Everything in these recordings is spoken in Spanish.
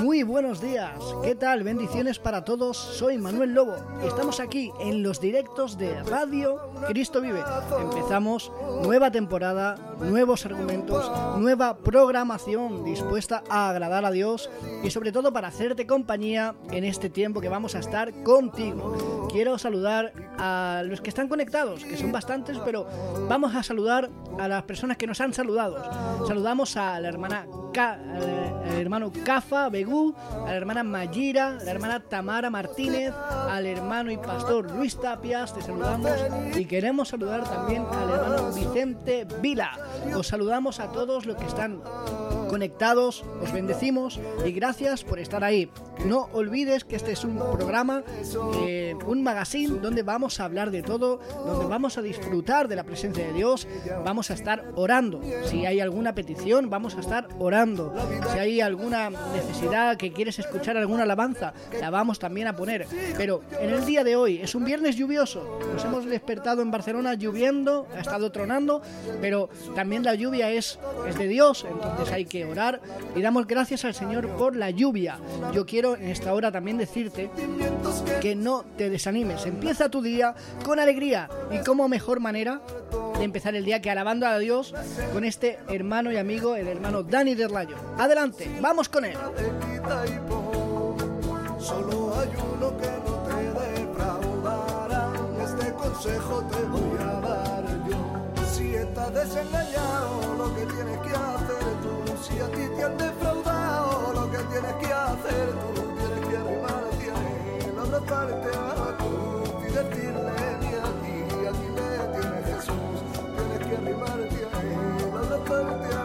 Muy buenos días, ¿qué tal? Bendiciones para todos, soy Manuel Lobo y estamos aquí en los directos de Radio Cristo Vive. Empezamos nueva temporada, nuevos argumentos, nueva programación dispuesta a agradar a Dios y sobre todo para hacerte compañía en este tiempo que vamos a estar contigo. Quiero saludar a los que están conectados, que son bastantes, pero vamos a saludar a las personas que nos han saludado. Saludamos a la hermana al hermano Cafa Begú, a la hermana Mayira, a la hermana Tamara Martínez, al hermano y pastor Luis Tapias, te saludamos y queremos saludar también al hermano Vicente Vila. Os saludamos a todos los que están conectados, os bendecimos y gracias por estar ahí. No olvides que este es un programa, eh, un magazine donde vamos a hablar de todo, donde vamos a disfrutar de la presencia de Dios, vamos a estar orando. Si hay alguna petición, vamos a estar orando. Si hay alguna necesidad que quieres escuchar alguna alabanza, la vamos también a poner. Pero en el día de hoy es un viernes lluvioso. Nos hemos despertado en Barcelona lloviendo, ha estado tronando, pero también la lluvia es, es de Dios, entonces hay que orar y damos gracias al Señor por la lluvia. Yo quiero en esta hora también decirte que no te desanimes. Empieza tu día con alegría y como mejor manera de empezar el día que alabando a Dios con este hermano y amigo, el hermano Dani Derlayo. Adelante, vamos con él. Solo hay uno que no te defraudará. Este consejo te voy a dar yo. Si estás desengañado, lo que Si a ti te han defraudado, lo que tienes que hacer tú. Tienes que arrimarte a él, abrazarte a cruz y decirle ni a ti, aquí le tiene Jesús. Tienes que arrimarte a él, abrazarte a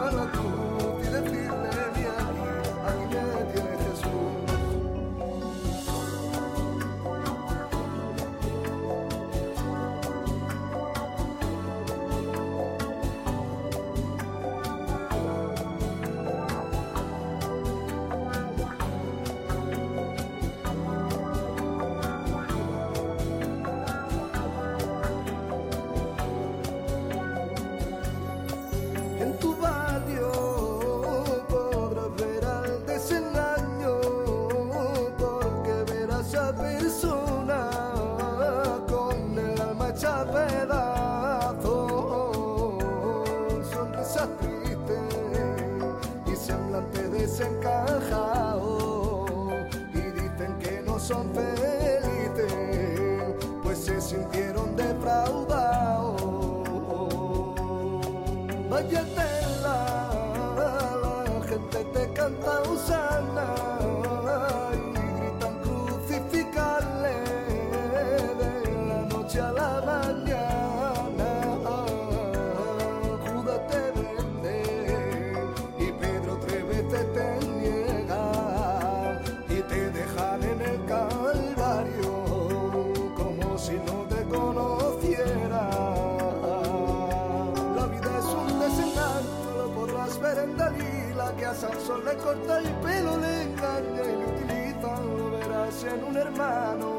corta el pelo, le engaña y le utiliza. Lo verás en un hermano,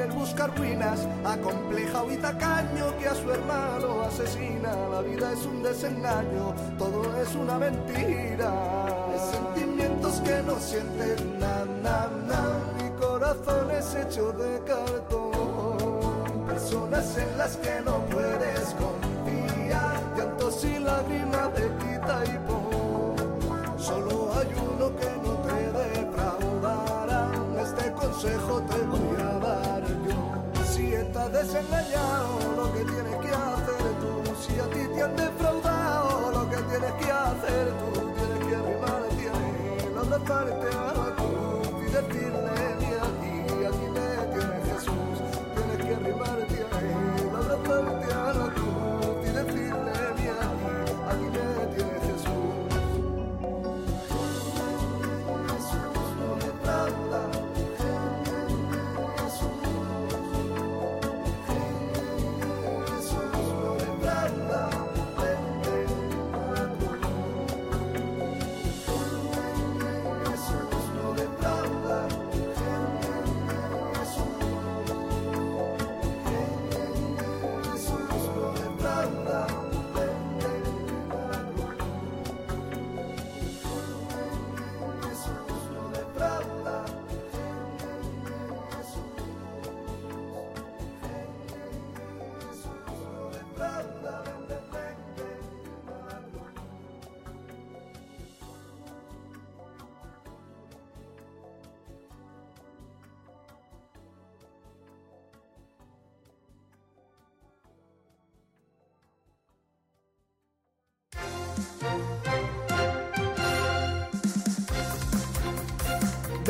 el busca ruinas, acomplejado y tacaño que a su hermano asesina. La vida es un desengaño, todo es una mentira. Hay sentimientos que no sienten na, na, na, mi corazón es hecho de cartón. Personas en las que no puedes confiar, llantos y lágrimas de quita y pon. Solo hay uno que no te defraudará, este consejo te voy estás desengañado, lo que tienes que hacer tú, si a ti te han defraudado, lo que tienes que hacer tú, tienes que arrimarte a él, abrazarte a la cruz y decirle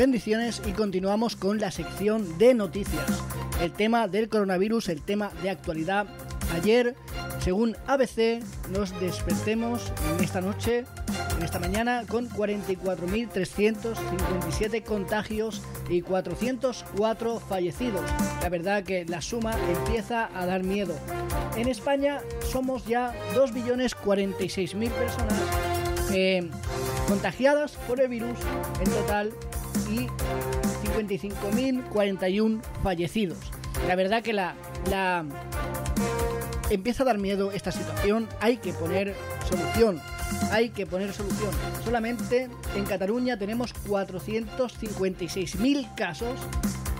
bendiciones y continuamos con la sección de noticias. El tema del coronavirus, el tema de actualidad. Ayer, según ABC, nos despertemos en esta noche, en esta mañana, con 44.357 contagios y 404 fallecidos. La verdad que la suma empieza a dar miedo. En España somos ya 2.046.000 personas eh, contagiadas por el virus en total y 55.041 fallecidos. La verdad que la, la empieza a dar miedo esta situación, hay que poner solución. Hay que poner solución. Solamente en Cataluña tenemos 456.000 casos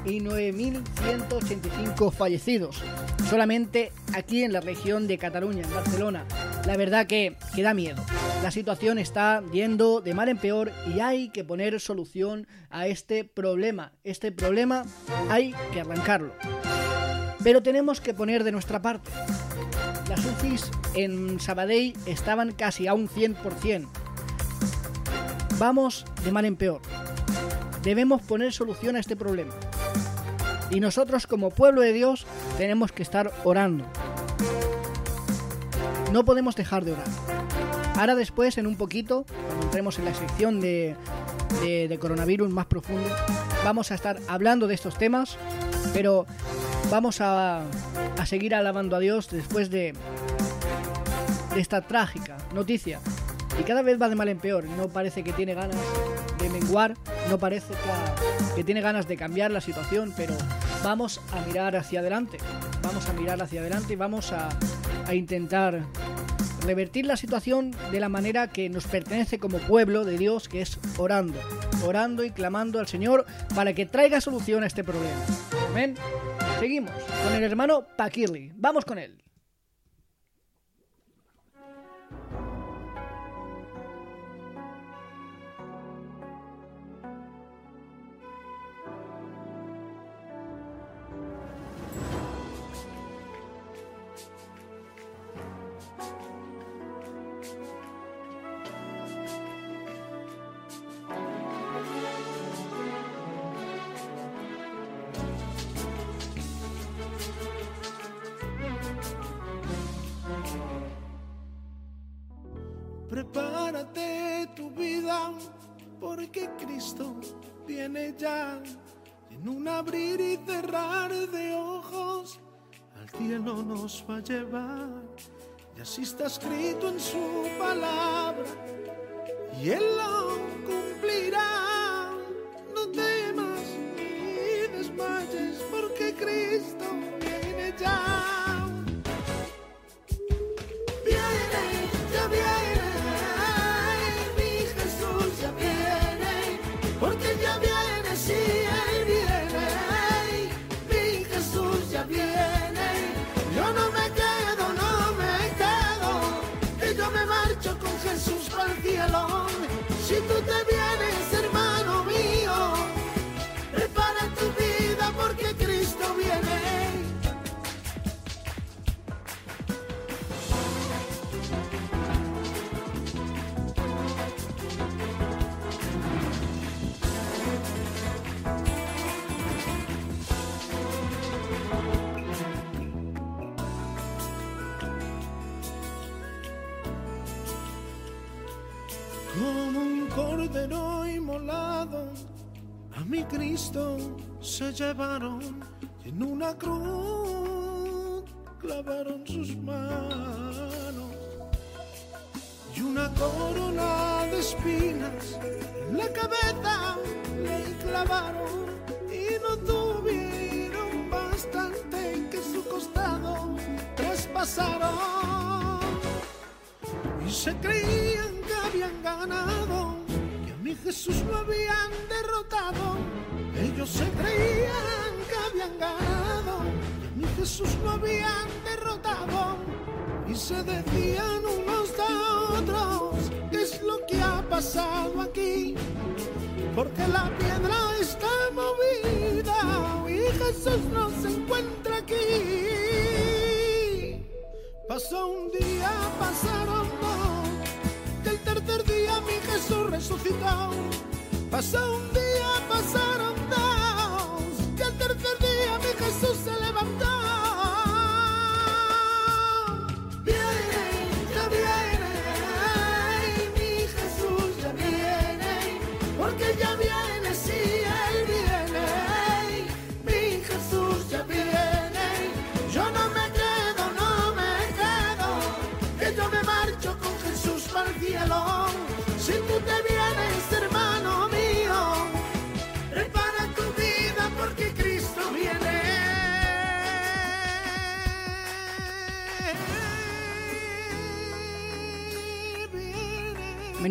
y 9.185 fallecidos. Solamente aquí en la región de Cataluña, en Barcelona. La verdad que, que da miedo. La situación está yendo de mal en peor y hay que poner solución a este problema. Este problema hay que arrancarlo. Pero tenemos que poner de nuestra parte. Las UCIs en Sabadell estaban casi a un 100%. Vamos de mal en peor. Debemos poner solución a este problema. Y nosotros como pueblo de Dios tenemos que estar orando. No podemos dejar de orar. Ahora después, en un poquito, cuando entremos en la sección de, coronavirus más profundo, vamos a estar hablando de estos temas, pero vamos a, a seguir alabando a Dios después de, de esta trágica noticia. Y cada vez va de mal en peor. No parece que tiene ganas de menguar, no parece que, que tiene ganas de cambiar la situación, pero vamos a mirar hacia adelante. Vamos a mirar hacia adelante y vamos a, a intentar revertir la situación de la manera que nos pertenece como pueblo de Dios, que es orando, orando y clamando al Señor para que traiga solución a este problema. Amén. Seguimos con el hermano Paquirli. Vamos con él. Prepárate tu vida, porque Cristo viene ya. En un abrir y cerrar de ojos, al cielo nos va a llevar. Y así está escrito en su palabra, y Él lo cumplirá. No temas ni desmayes, porque Cristo viene ya. Cristo se llevaron y en una cruz clavaron sus manos. Y una corona de espinas en la cabeza le clavaron y no tuvieron bastante que su costado traspasaron. Y se creían que habían ganado, mi Jesús lo habían derrotado. Ellos se creían que habían ganado, que a mi Jesús lo habían derrotado. Y se decían unos a otros, ¿qué es lo que ha pasado aquí? Porque la piedra está movida y Jesús no se encuentra aquí. Pasó un día, pasaron dos, tercer día mi Jesús resucitó. Pasó un día,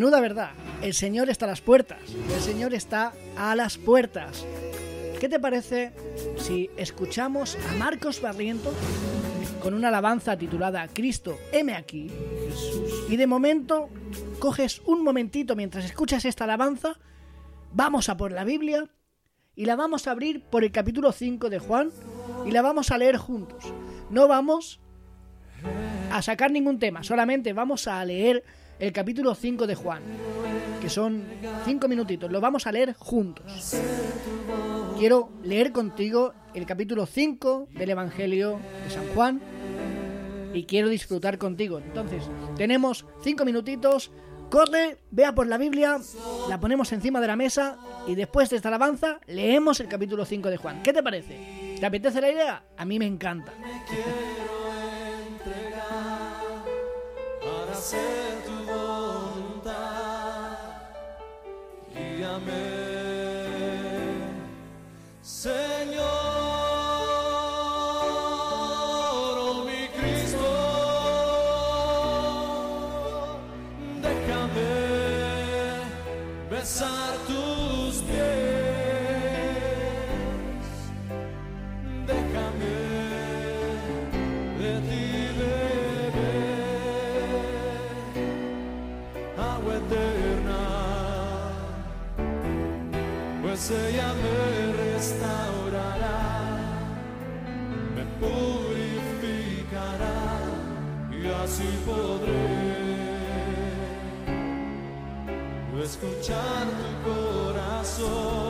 Menuda verdad, el Señor está a las puertas, el Señor está a las puertas. ¿Qué te parece si escuchamos a Marcos Barrientos con una alabanza titulada Cristo, heme aquí? Y de momento coges un momentito mientras escuchas esta alabanza, vamos a por la Biblia y la vamos a abrir por el capítulo 5 de Juan y la vamos a leer juntos. No vamos a sacar ningún tema, solamente vamos a leer el capítulo 5 de Juan, que son 5 minutitos, lo vamos a leer juntos. Quiero leer contigo el capítulo 5 del Evangelio de San Juan y quiero disfrutar contigo. Entonces, tenemos 5 minutitos, corre, vea por la Biblia, la ponemos encima de la mesa y después de esta alabanza leemos el capítulo 5 de Juan. ¿Qué te parece? ¿Te apetece la idea? A mí me encanta. Señor, ella me restaurará, me purificará y así podré escuchar tu corazón,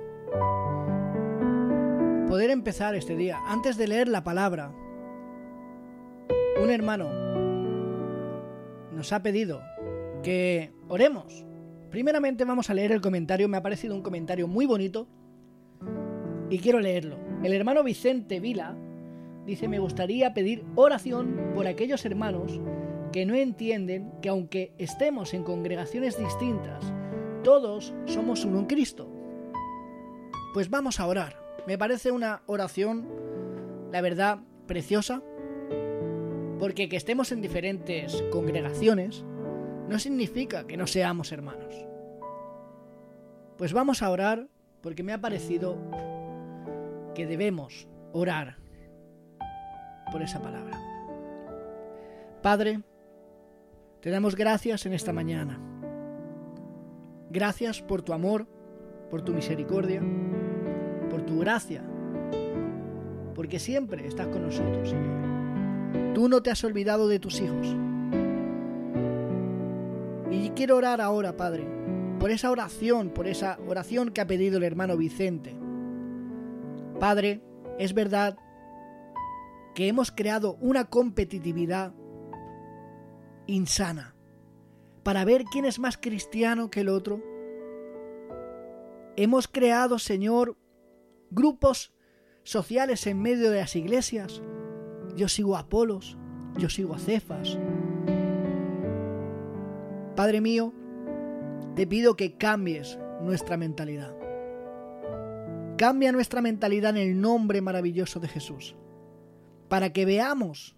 poder empezar este día antes de leer la palabra. Un hermano nos ha pedido que oremos. Primeramente vamos a leer el comentario, me ha parecido un comentario muy bonito y quiero leerlo. El hermano Vicente Vila dice, me gustaría pedir oración por aquellos hermanos que no entienden que aunque estemos en congregaciones distintas, todos somos uno en Cristo. Pues vamos a orar. Me parece una oración, la verdad, preciosa, porque que estemos en diferentes congregaciones no significa que no seamos hermanos. Pues vamos a orar porque me ha parecido que debemos orar por esa palabra. Padre, te damos gracias en esta mañana. Gracias por tu amor, por tu misericordia, por tu gracia, porque siempre estás con nosotros, Señor. Tú no te has olvidado de tus hijos. Y quiero orar ahora, Padre, por esa oración, por esa oración que ha pedido el hermano Vicente. Padre, es verdad que hemos creado una competitividad insana para ver quién es más cristiano que el otro. Hemos creado, Señor, grupos sociales en medio de las iglesias. Yo sigo a Apolos, yo sigo a Cefas. Padre mío, te pido que cambies nuestra mentalidad. Cambia nuestra mentalidad en el nombre maravilloso de Jesús, para que veamos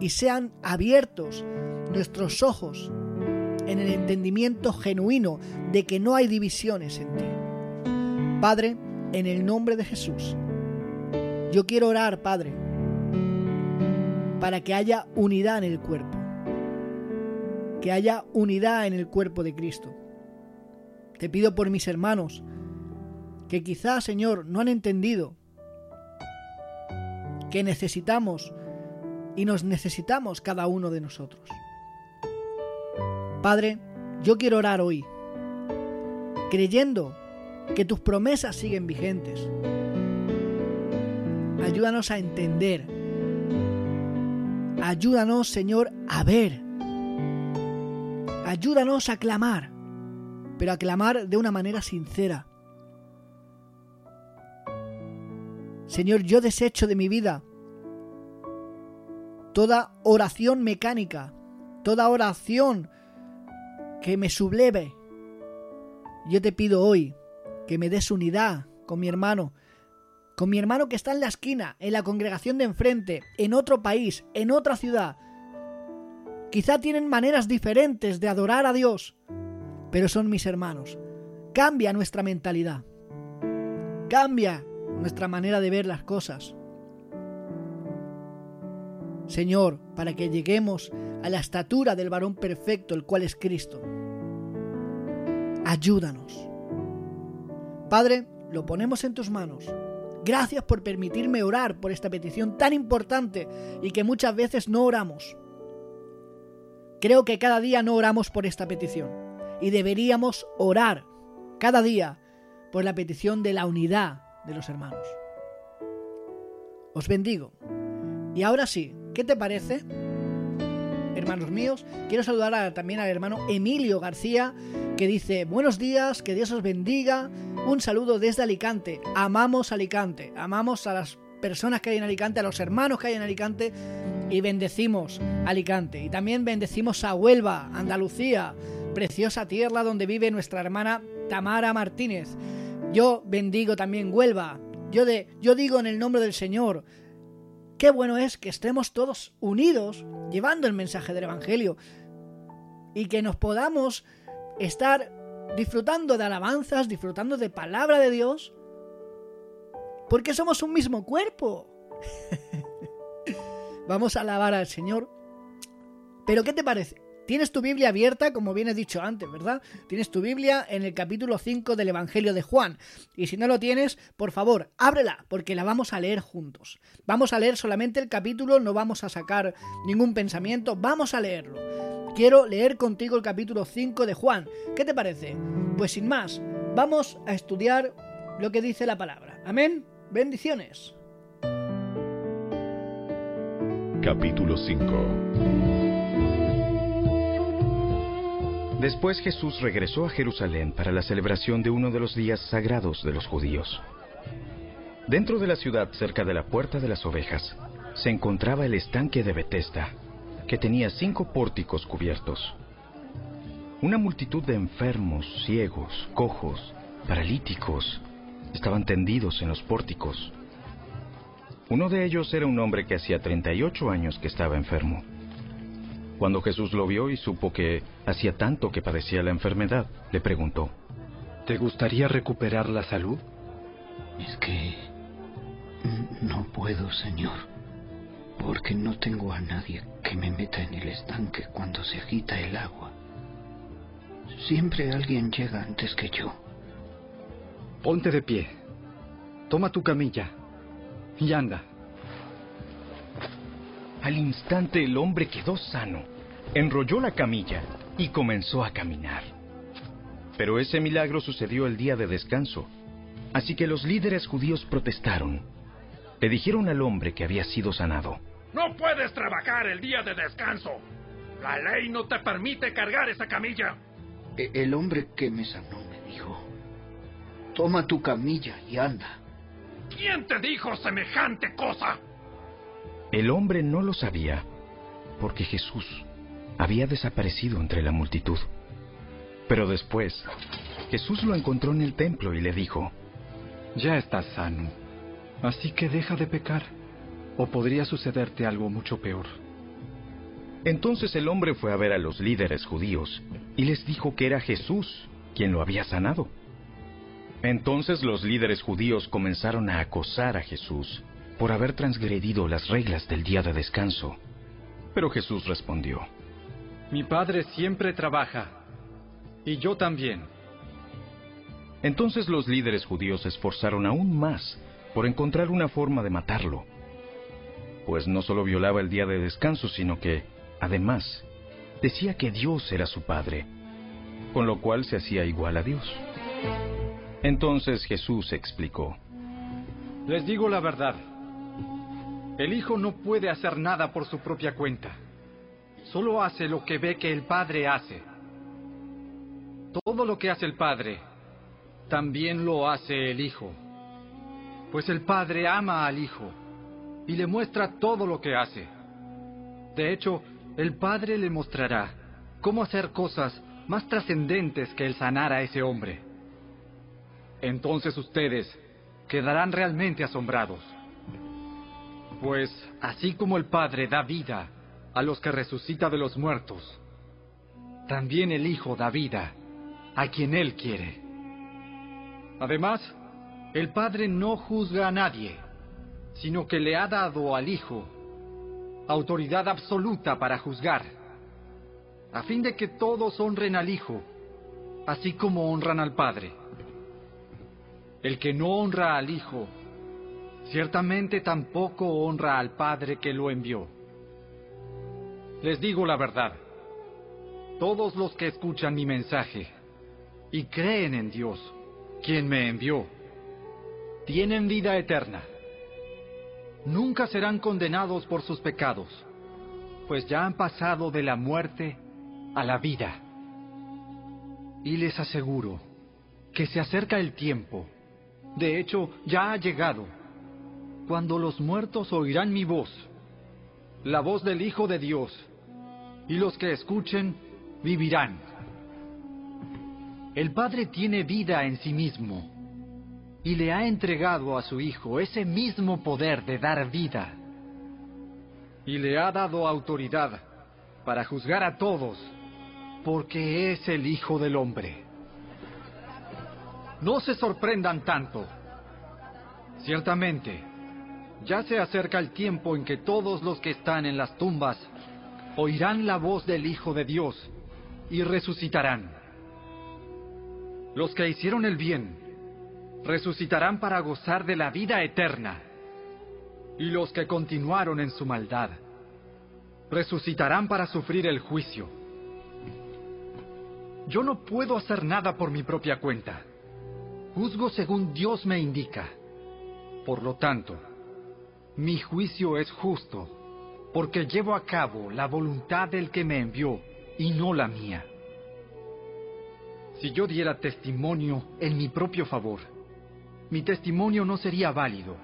y sean abiertos nuestros ojos en el entendimiento genuino de que no hay divisiones en ti. Padre, en el nombre de Jesús, yo quiero orar, Padre, para que haya unidad en el cuerpo, que haya unidad en el cuerpo de Cristo. Te pido por mis hermanos, que quizás, Señor, no han entendido que necesitamos y nos necesitamos cada uno de nosotros. Padre, yo quiero orar hoy, creyendo que tus promesas siguen vigentes. Ayúdanos a entender. Ayúdanos, Señor, a ver. Ayúdanos a clamar, pero a clamar de una manera sincera. Señor, yo desecho de mi vida toda oración mecánica, toda oración que me subleve. Yo te pido hoy que me des unidad con mi hermano, con mi hermano que está en la esquina, en la congregación de enfrente, en otro país, en otra ciudad. Quizá tienen maneras diferentes de adorar a Dios, pero son mis hermanos. Cambia nuestra mentalidad. Cambia nuestra manera de ver las cosas. Señor, para que lleguemos a la estatura del varón perfecto, el cual es Cristo. Ayúdanos. Padre, lo ponemos en tus manos. Gracias por permitirme orar por esta petición tan importante y que muchas veces no oramos. Creo que cada día no oramos por esta petición y deberíamos orar cada día por la petición de la unidad de los hermanos. Os bendigo. Y ahora sí, ¿qué te parece? Hermanos míos, quiero saludar también al hermano Emilio García, que dice, buenos días, que Dios os bendiga, un saludo desde Alicante, amamos Alicante, amamos a las personas que hay en Alicante, a los hermanos que hay en Alicante, y bendecimos Alicante. Y también bendecimos a Huelva, Andalucía, preciosa tierra donde vive nuestra hermana Tamara Martínez. Yo bendigo también Huelva. Yo, de, yo digo en el nombre del Señor, qué bueno es que estemos todos unidos llevando el mensaje del Evangelio y que nos podamos estar disfrutando de alabanzas, disfrutando de palabra de Dios, porque somos un mismo cuerpo. Vamos a alabar al Señor. Pero ¿qué te parece? Tienes tu Biblia abierta, como bien he dicho antes, ¿verdad? Tienes tu Biblia en el capítulo 5 del Evangelio de Juan. Y si no lo tienes, por favor, ábrela, porque la vamos a leer juntos. Vamos a leer solamente el capítulo, no vamos a sacar ningún pensamiento, vamos a leerlo. Quiero leer contigo el capítulo 5 de Juan. ¿Qué te parece? Pues sin más, vamos a estudiar lo que dice la palabra. Amén. Bendiciones. Capítulo 5 Después Jesús regresó a Jerusalén para la celebración de uno de los días sagrados de los judíos. Dentro de la ciudad, cerca de la puerta de las ovejas, se encontraba el estanque de Betesda, que tenía cinco pórticos cubiertos. Una multitud de enfermos, ciegos, cojos, paralíticos, estaban tendidos en los pórticos. Uno de ellos era un hombre que hacía 38 años que estaba enfermo. Cuando Jesús lo vio y supo que hacía tanto que padecía la enfermedad, le preguntó, ¿Te gustaría recuperar la salud? Es que no puedo, Señor, porque no tengo a nadie que me meta en el estanque cuando se agita el agua. Siempre alguien llega antes que yo. Ponte de pie, toma tu camilla y anda. Al instante el hombre quedó sano, enrolló la camilla y comenzó a caminar. Pero ese milagro sucedió el día de descanso, así que los líderes judíos protestaron. Le dijeron al hombre que había sido sanado. No puedes trabajar el día de descanso. La ley no te permite cargar esa camilla. E- El hombre que me sanó me dijo, toma tu camilla y anda. ¿Quién te dijo semejante cosa? El hombre no lo sabía, porque Jesús había desaparecido entre la multitud. Pero después, Jesús lo encontró en el templo y le dijo, Ya estás sano, así que deja de pecar, o podría sucederte algo mucho peor. Entonces el hombre fue a ver a los líderes judíos y les dijo que era Jesús quien lo había sanado. Entonces los líderes judíos comenzaron a acosar a Jesús por haber transgredido las reglas del día de descanso. Pero Jesús respondió, Mi padre siempre trabaja, y yo también. Entonces los líderes judíos se esforzaron aún más por encontrar una forma de matarlo, pues no solo violaba el día de descanso, sino que, además, decía que Dios era su Padre, con lo cual se hacía igual a Dios. Entonces Jesús explicó, Les digo la verdad. El Hijo no puede hacer nada por su propia cuenta. Solo hace lo que ve que el Padre hace. Todo lo que hace el Padre, también lo hace el Hijo. Pues el Padre ama al Hijo y le muestra todo lo que hace. De hecho, el Padre le mostrará cómo hacer cosas más trascendentes que el sanar a ese hombre. Entonces ustedes quedarán realmente asombrados. Pues así como el Padre da vida a los que resucita de los muertos, también el Hijo da vida a quien Él quiere. Además, el Padre no juzga a nadie, sino que le ha dado al Hijo autoridad absoluta para juzgar, a fin de que todos honren al Hijo, así como honran al Padre. El que no honra al Hijo, ciertamente tampoco honra al Padre que lo envió. Les digo la verdad, todos los que escuchan mi mensaje y creen en Dios, quien me envió, tienen vida eterna. Nunca serán condenados por sus pecados, pues ya han pasado de la muerte a la vida. Y les aseguro que se acerca el tiempo, de hecho ya ha llegado, cuando los muertos oirán mi voz, la voz del Hijo de Dios, y los que escuchen vivirán. El Padre tiene vida en sí mismo y le ha entregado a su Hijo ese mismo poder de dar vida. Y le ha dado autoridad para juzgar a todos, porque es el Hijo del Hombre. No se sorprendan tanto. Ciertamente, ya se acerca el tiempo en que todos los que están en las tumbas oirán la voz del Hijo de Dios y resucitarán. Los que hicieron el bien resucitarán para gozar de la vida eterna, y los que continuaron en su maldad resucitarán para sufrir el juicio. Yo no puedo hacer nada por mi propia cuenta. Juzgo según Dios me indica. Por lo tanto, mi juicio es justo, porque llevo a cabo la voluntad del que me envió y no la mía. Si yo diera testimonio en mi propio favor, mi testimonio no sería válido.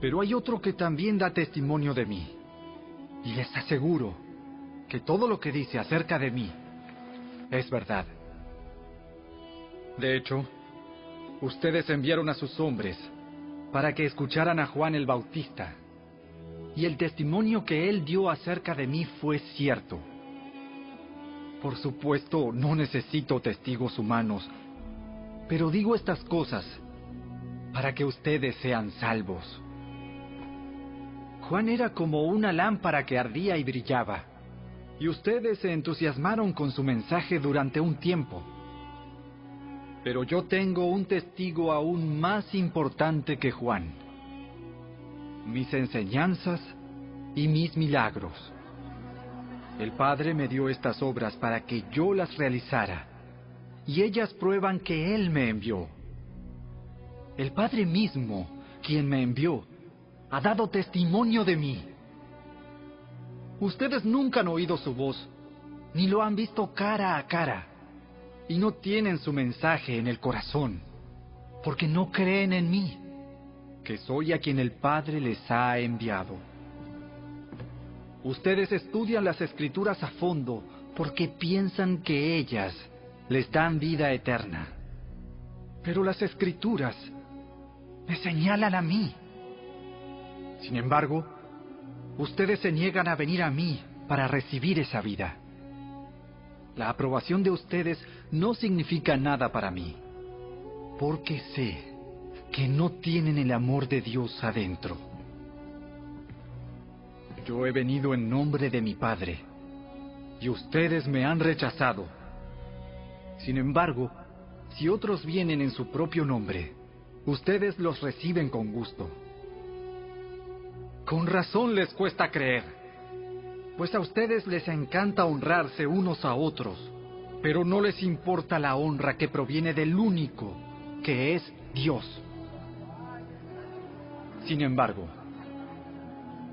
Pero hay otro que también da testimonio de mí. Y les aseguro que todo lo que dice acerca de mí es verdad. De hecho, ustedes enviaron a sus hombres para que escucharan a Juan el Bautista. Y el testimonio que él dio acerca de mí fue cierto. Por supuesto, no necesito testigos humanos, pero digo estas cosas para que ustedes sean salvos. Juan era como una lámpara que ardía y brillaba, y ustedes se entusiasmaron con su mensaje durante un tiempo. Pero yo tengo un testigo aún más importante que Juan. Mis enseñanzas y mis milagros. El Padre me dio estas obras para que yo las realizara, y ellas prueban que Él me envió. El Padre mismo, quien me envió, ha dado testimonio de mí. Ustedes nunca han oído su voz, ni lo han visto cara a cara, y no tienen su mensaje en el corazón, porque no creen en mí, que soy a quien el Padre les ha enviado. Ustedes estudian las escrituras a fondo porque piensan que ellas les dan vida eterna. Pero las escrituras me señalan a mí. Sin embargo, ustedes se niegan a venir a mí para recibir esa vida. La aprobación de ustedes no significa nada para mí, porque sé que no tienen el amor de Dios adentro. Yo he venido en nombre de mi Padre, y ustedes me han rechazado. Sin embargo, si otros vienen en su propio nombre, ustedes los reciben con gusto. Con razón les cuesta creer, pues a ustedes les encanta honrarse unos a otros, pero no les importa la honra que proviene del único, que es Dios. Sin embargo,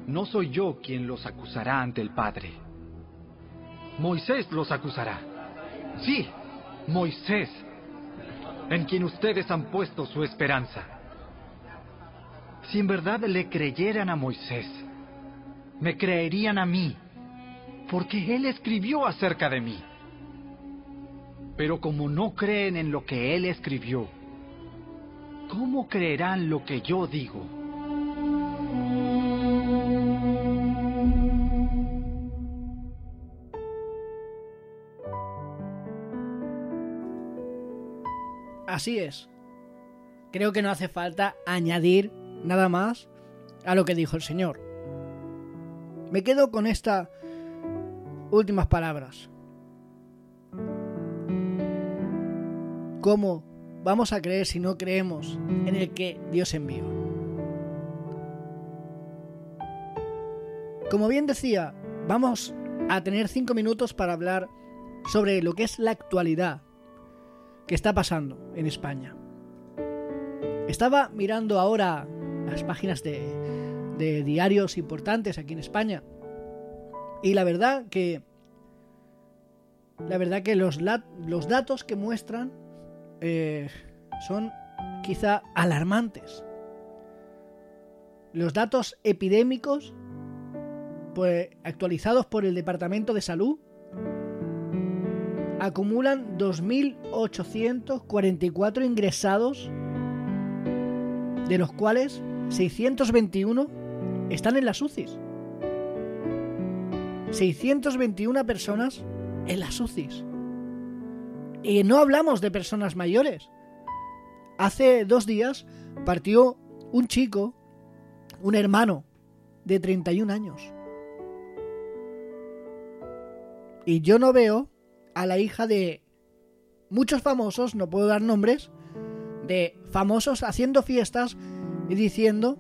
no soy yo quien los acusará ante el Padre. Moisés los acusará. Sí, Moisés, en quien ustedes han puesto su esperanza. Si en verdad le creyeran a Moisés, me creerían a mí, porque él escribió acerca de mí. Pero como no creen en lo que él escribió, ¿cómo creerán lo que yo digo? Así es. Creo que no hace falta añadir nada más a lo que dijo el Señor. Me quedo con estas últimas palabras. ¿Cómo vamos a creer si no creemos en el que Dios envió? Como bien decía, vamos a tener cinco minutos para hablar sobre lo que es la actualidad que está pasando en España. Estaba mirando ahora las páginas de, diarios importantes aquí en España y la verdad que la verdad que los, datos que muestran eh, son quizá alarmantes. Los datos epidémicos pues, actualizados por el Departamento de Salud acumulan 2.844 ingresados, de los cuales 621 están en las UCIs. 621 personas en las UCIs. Y no hablamos de personas mayores. Hace dos días partió un chico, un hermano de 31 años. Y yo no veo a la hija de muchos famosos, no puedo dar nombres, de famosos haciendo fiestas y diciendo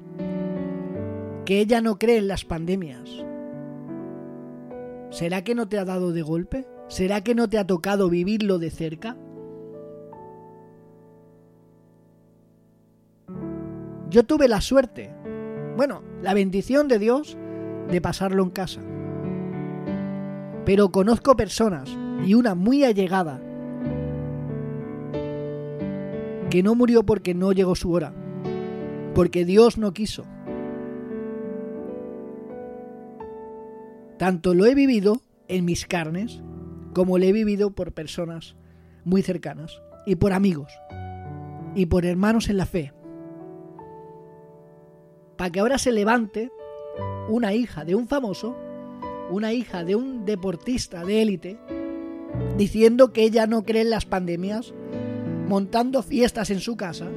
que ella no cree en las pandemias. ¿Será que no te ha dado de golpe? ¿Será que no te ha tocado vivirlo de cerca? Yo tuve la suerte, bueno, la bendición de Dios de pasarlo en casa. Pero conozco personas, y una muy allegada, que no murió porque no llegó su hora, porque Dios no quiso. Tanto lo he vivido en mis carnes como lo he vivido por personas muy cercanas y por amigos y por hermanos en la fe. Para que ahora se levante una hija de un famoso, una hija de un deportista de élite, diciendo que ella no cree en las pandemias, montando fiestas en su casa.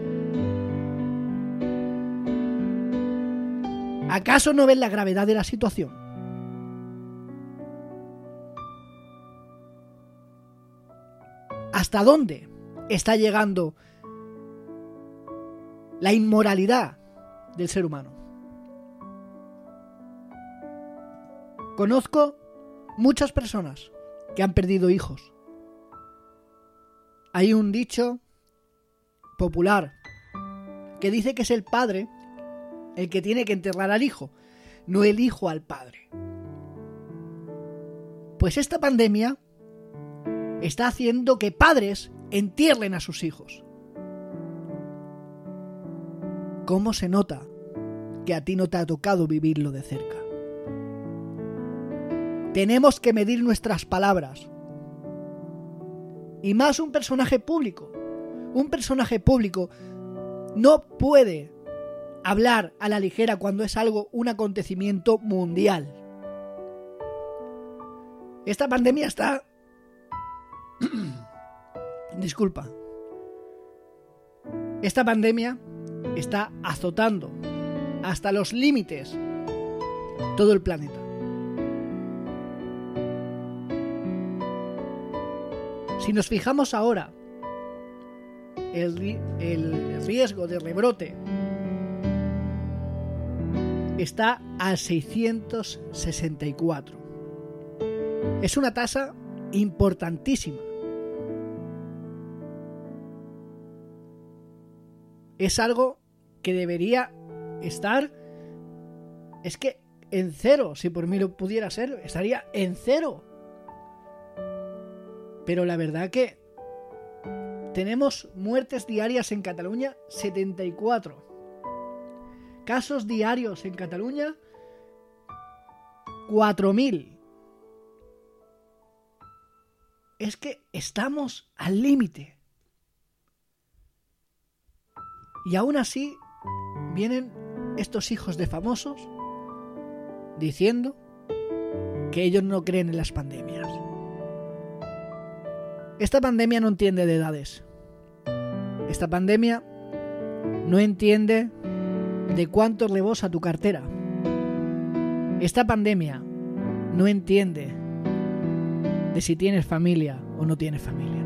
¿Acaso no ven la gravedad de la situación? ¿Hasta dónde está llegando la inmoralidad del ser humano? Conozco muchas personas que han perdido hijos. Hay un dicho popular que dice que es el padre el que tiene que enterrar al hijo, no el hijo al padre. Pues esta pandemia está haciendo que padres entierren a sus hijos. ¿Cómo se nota que a ti no te ha tocado vivirlo de cerca? Tenemos que medir nuestras palabras. Y más un personaje público. Un personaje público no puede hablar a la ligera cuando es algo, un acontecimiento mundial. Esta pandemia está Disculpa. Esta pandemia está azotando hasta los límites todo el planeta. Si nos fijamos ahora, el, el riesgo de rebrote está a 664. Es una tasa importantísima. Es algo que debería estar... Es que en cero, si por mí lo pudiera ser, estaría en cero. Pero la verdad que tenemos muertes diarias en Cataluña 74. Casos diarios en Cataluña 4.000 es que estamos al límite. Y aún así vienen estos hijos de famosos diciendo que ellos no creen en las pandemias. Esta pandemia no entiende de edades. Esta pandemia no entiende de cuánto rebosa tu cartera. Esta pandemia no entiende de si tienes familia o no tienes familia.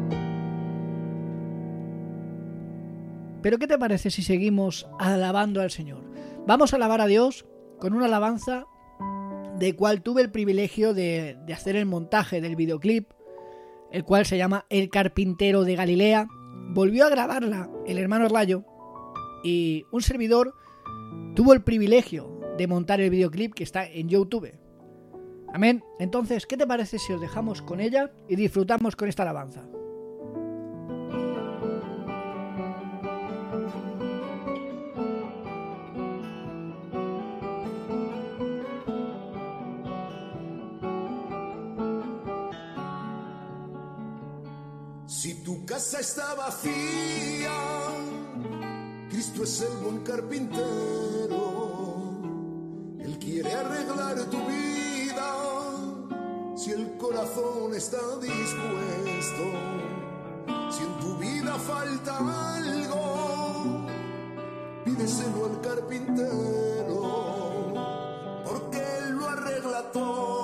Pero ¿qué te parece si seguimos alabando al Señor? Vamos a alabar a Dios con una alabanza de cual tuve el privilegio de, de hacer el montaje del videoclip, el cual se llama El carpintero de Galilea. Volvió a grabarla el hermano Rayo y un servidor tuvo el privilegio de montar el videoclip que está en YouTube. Amén. Entonces, ¿qué te parece si os dejamos con ella y disfrutamos con esta alabanza? Casa está vacía, Cristo es el buen carpintero. Él quiere arreglar tu vida si el corazón está dispuesto. Si en tu vida falta algo, pídeselo al carpintero porque él lo arregla todo,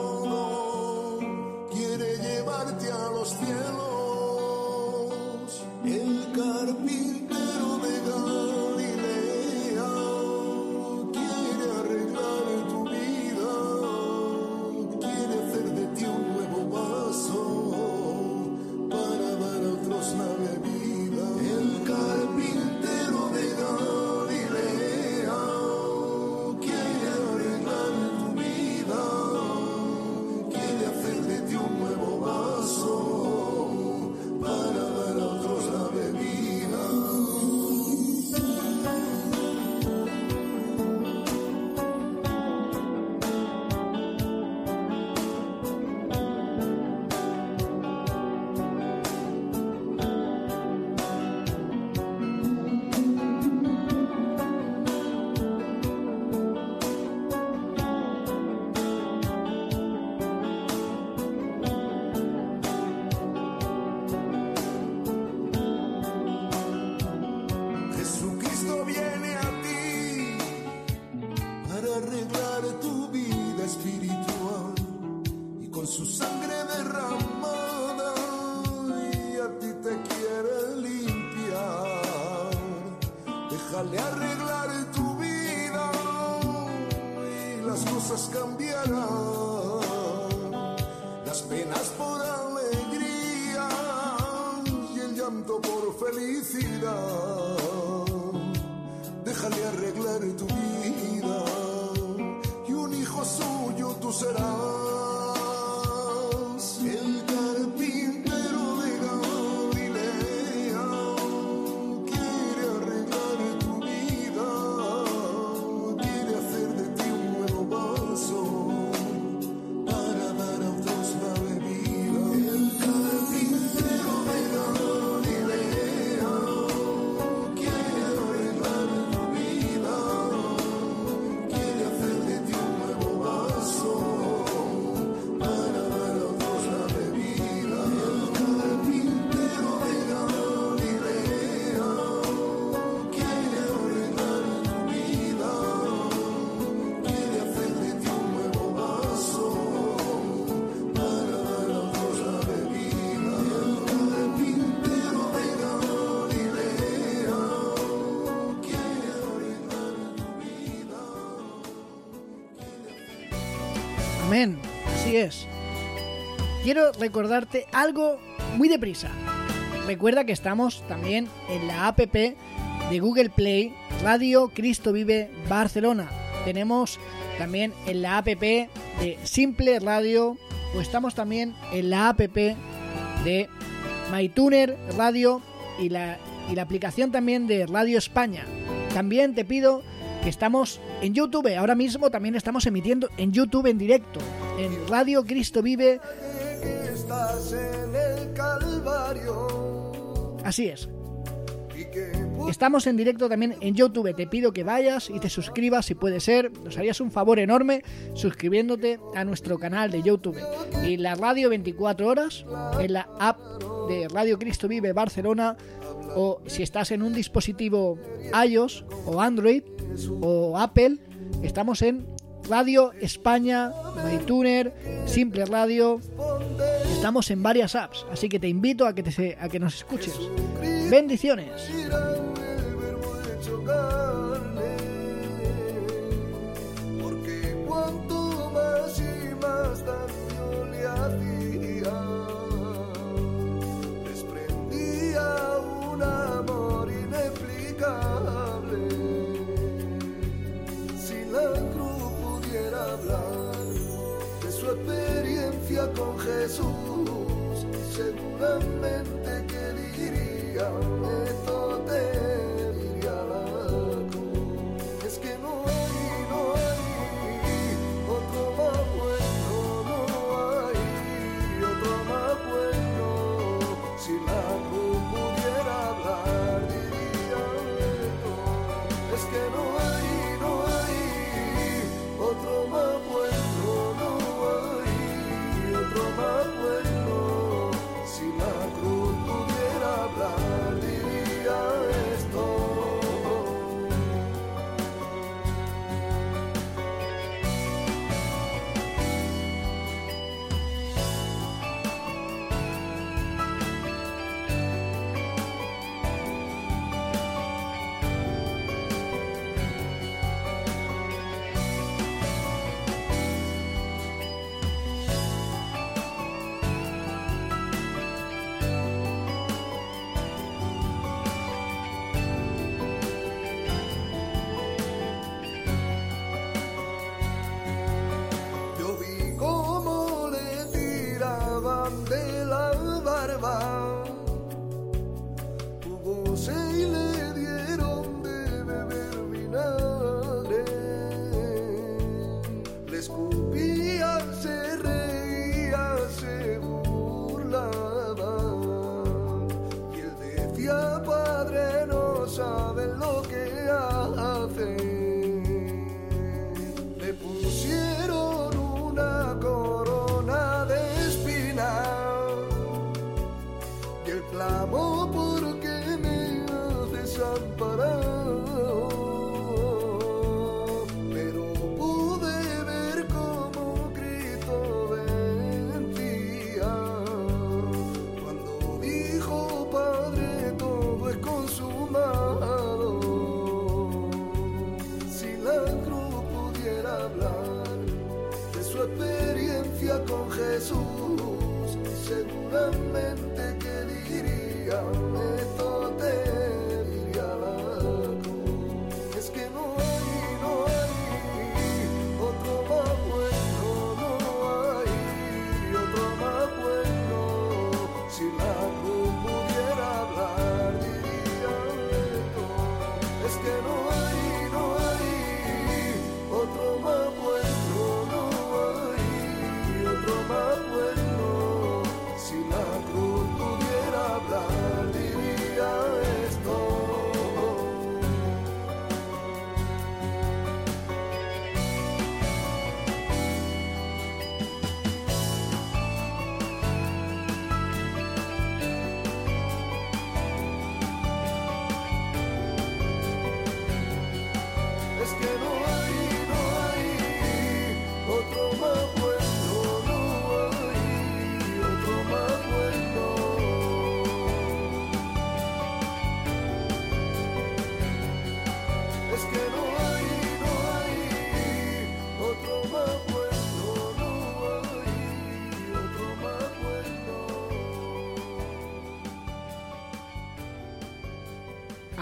es. Quiero recordarte algo muy deprisa. Recuerda que estamos también en la app de Google Play Radio Cristo Vive Barcelona. Tenemos también en la app de Simple Radio o estamos también en la app de MyTuner Radio y la, y la aplicación también de Radio España. También te pido que estamos en YouTube. Ahora mismo también estamos emitiendo en YouTube en directo. En Radio Cristo Vive. en Así es. Estamos en directo también en YouTube. Te pido que vayas y te suscribas si puede ser. Nos harías un favor enorme suscribiéndote a nuestro canal de YouTube. Y la radio 24 horas en la app de Radio Cristo Vive Barcelona. O si estás en un dispositivo iOS o Android o Apple, estamos en Radio España, MyTuner, Simple Radio. Estamos en varias apps, así que te invito a que, te, a que nos escuches. Bendiciones. Jesús, seguramente que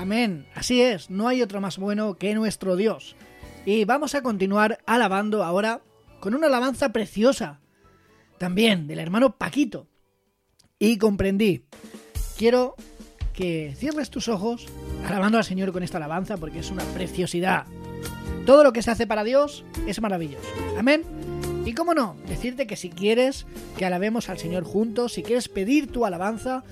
Amén. Así es, no hay otro más bueno que nuestro Dios. Y vamos a continuar alabando ahora con una alabanza preciosa, también del hermano Paquito. Y comprendí. Quiero que cierres tus ojos alabando al Señor con esta alabanza porque es una preciosidad. Todo lo que se hace para Dios es maravilloso. Amén. Y cómo no, decirte que si quieres que alabemos al Señor juntos, si quieres pedir tu alabanza,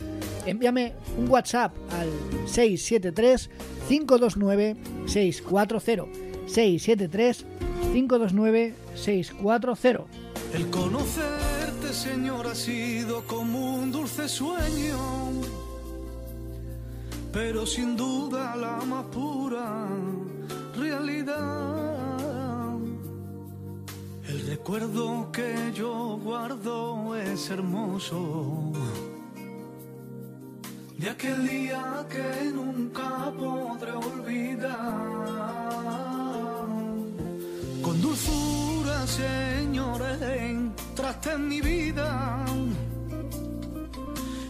envíame un WhatsApp al 673-529-640. 673-529-640. El conocerte, Señor, ha sido como un dulce sueño, pero sin duda la más pura realidad. El recuerdo que yo guardo es hermoso. De aquel día que nunca podré olvidar. Con dulzura, Señor, entraste en mi vida.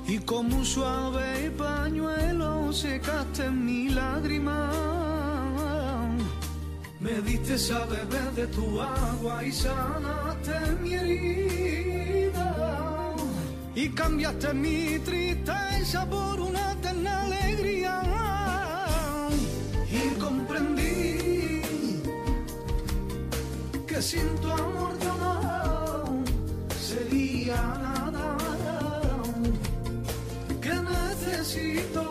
Y como un suave pañuelo secaste mi lágrima. Me diste a beber de tu agua y sanaste mi herida. Y cambiaste mi tristeza por una eterna alegría. Y comprendí que sin tu amor yo no sería nada. Que necesito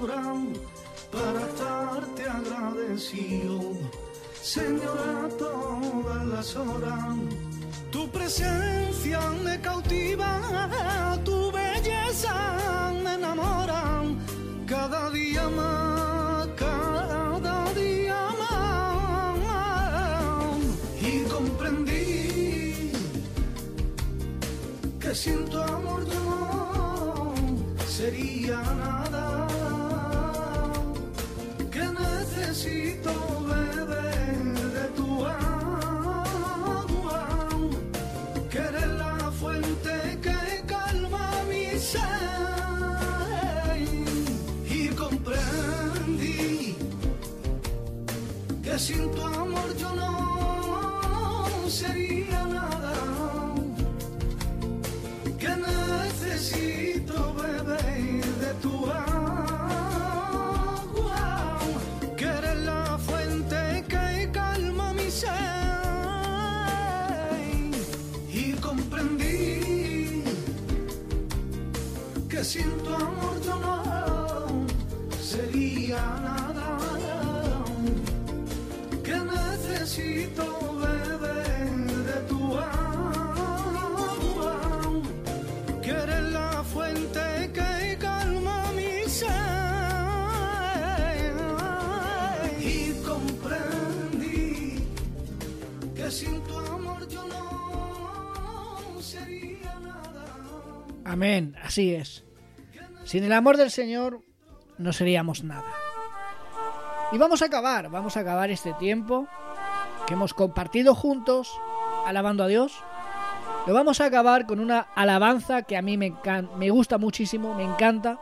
para estarte agradecido, Señor, a todas las horas. Tu presencia Amén, así es. Sin el amor del Señor no seríamos nada. Y vamos a acabar, vamos a acabar este tiempo que hemos compartido juntos, alabando a Dios. Lo vamos a acabar con una alabanza que a mí me, me gusta muchísimo, me encanta,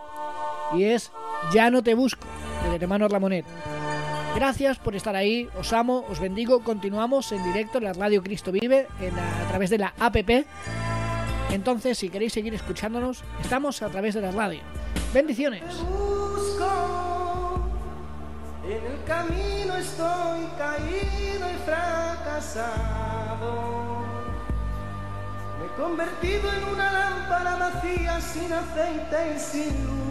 y es Ya no te busco, del hermano Ramonet. Gracias por estar ahí, os amo, os bendigo. Continuamos en directo en la Radio Cristo Vive, a través de la APP. Entonces, si queréis seguir escuchándonos, estamos a través de la radio. Bendiciones. en el camino estoy caído y fracasado. Me he convertido en una lámpara vacía sin aceite y sin luz.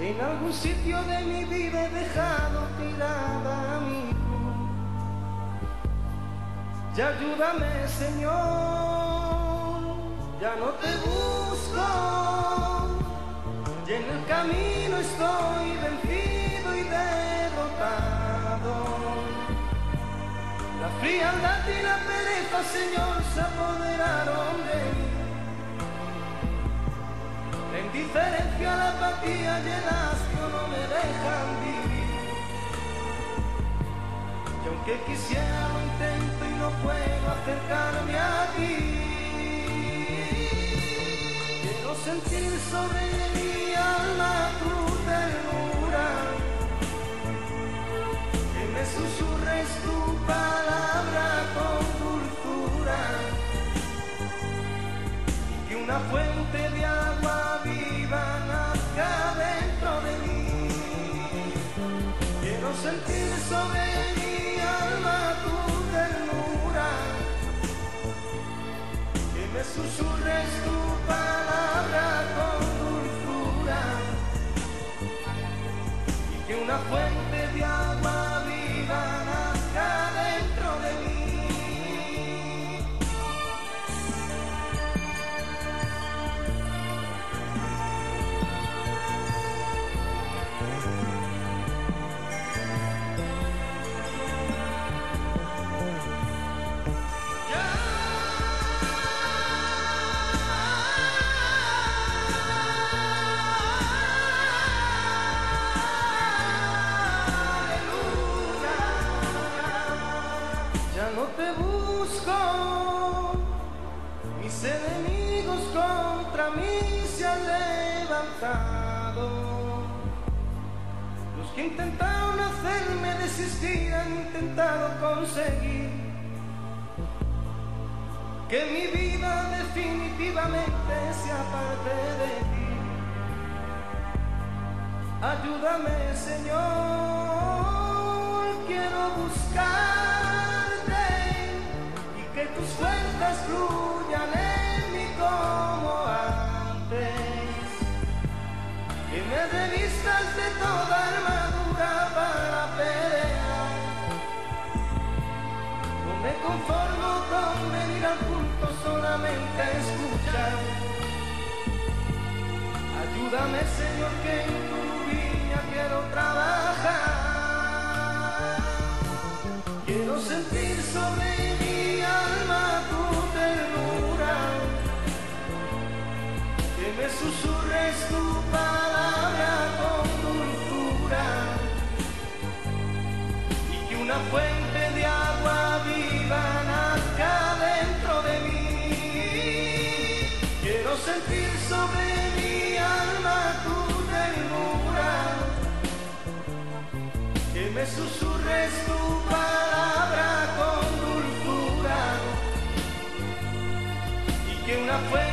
En algún sitio de mi vida he dejado tirada mi cruz. Ya ayúdame, Señor, ya no te busco. Y en el camino estoy vencido y derrotado. La frialdad y la pereza, Señor, se apoderaron de mí. La indiferencia, la apatía y el asco no me dejan vivir. Y aunque quisiera lo intento no puedo acercarme a ti. Quiero sentir sobre mi alma tu ternura. Que me susurres tu palabra con dulzura. Y que una fuente de una fuente Los que intentaron hacerme desistir han intentado conseguir que mi vida definitivamente se aparte de ti. Ayúdame, Señor, Ayúdame, Señor, que en tu viña quiero trabajar. Quiero sentir sobre mi alma tu ternura. Que me susurres tu susurres tu palabra con dulzura. Y que una fuente